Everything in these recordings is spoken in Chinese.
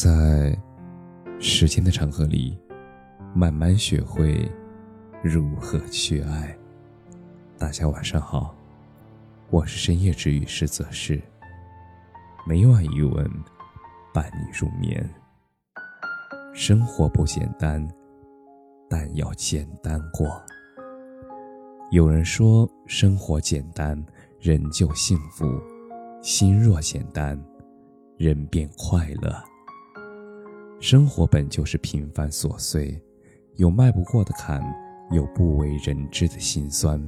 在时间的长河里，慢慢学会如何去爱。大家晚上好，我是深夜治愈师泽是，每晚一文伴你入眠。生活不简单，但要简单过。有人说，生活简单，人就幸福；心若简单，人便快乐。生活本就是平凡琐碎，有迈不过的坎，有不为人知的辛酸，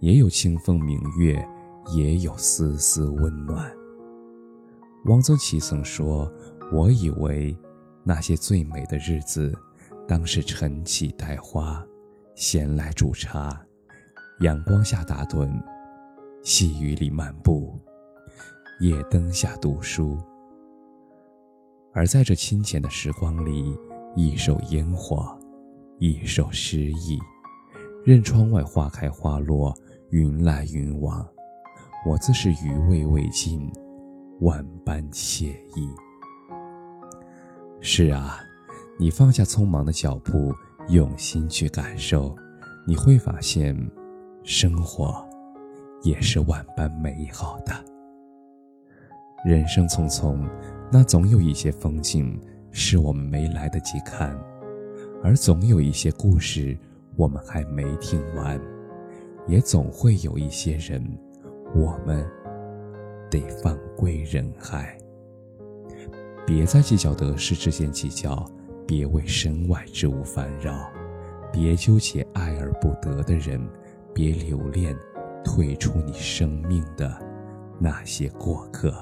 也有清风明月，也有丝丝温暖。汪曾祺曾说：“我以为那些最美的日子，当是晨起带花，闲来煮茶，阳光下打盹，细雨里漫步，夜灯下读书。”而在这清浅的时光里，一首烟火，一首诗意，任窗外花开花落，云来云往，我自是余味未尽，万般惬意。是啊，你放下匆忙的脚步，用心去感受，你会发现，生活也是万般美好的。人生匆匆。那总有一些风景是我们没来得及看，而总有一些故事我们还没听完，也总会有一些人，我们得放归人海。别再计较得失之间计较，别为身外之物烦扰，别纠结爱而不得的人，别留恋退出你生命的那些过客。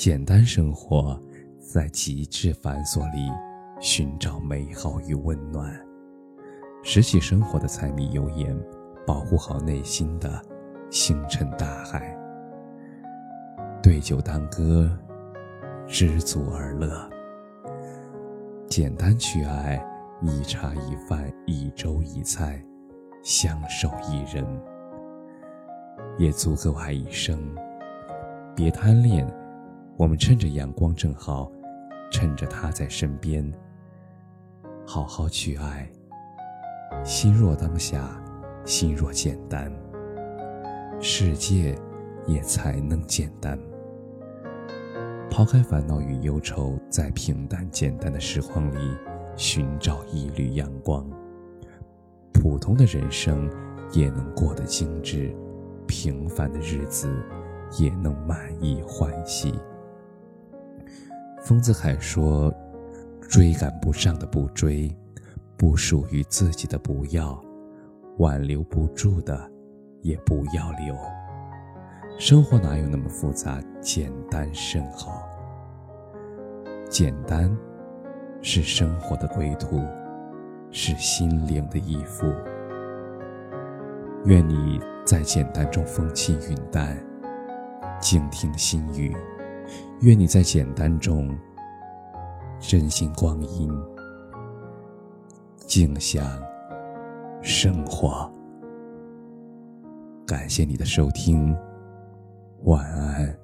简单生活，在极致繁琐里寻找美好与温暖，拾起生活的柴米油盐，保护好内心的星辰大海。对酒当歌，知足而乐。简单去爱，一茶一饭，一粥一菜，相守一人，也足够爱一生。别贪恋。我们趁着阳光正好，趁着他在身边，好好去爱。心若当下，心若简单，世界也才能简单。抛开烦恼与忧愁，在平淡简单的时光里寻找一缕阳光。普通的人生也能过得精致，平凡的日子也能满意欢喜。丰子恺说：“追赶不上的不追，不属于自己的不要，挽留不住的也不要留。生活哪有那么复杂？简单甚好。简单，是生活的归途，是心灵的依附。愿你在简单中风轻云淡，静听心语。”愿你在简单中珍惜光阴，静享生活。感谢你的收听，晚安。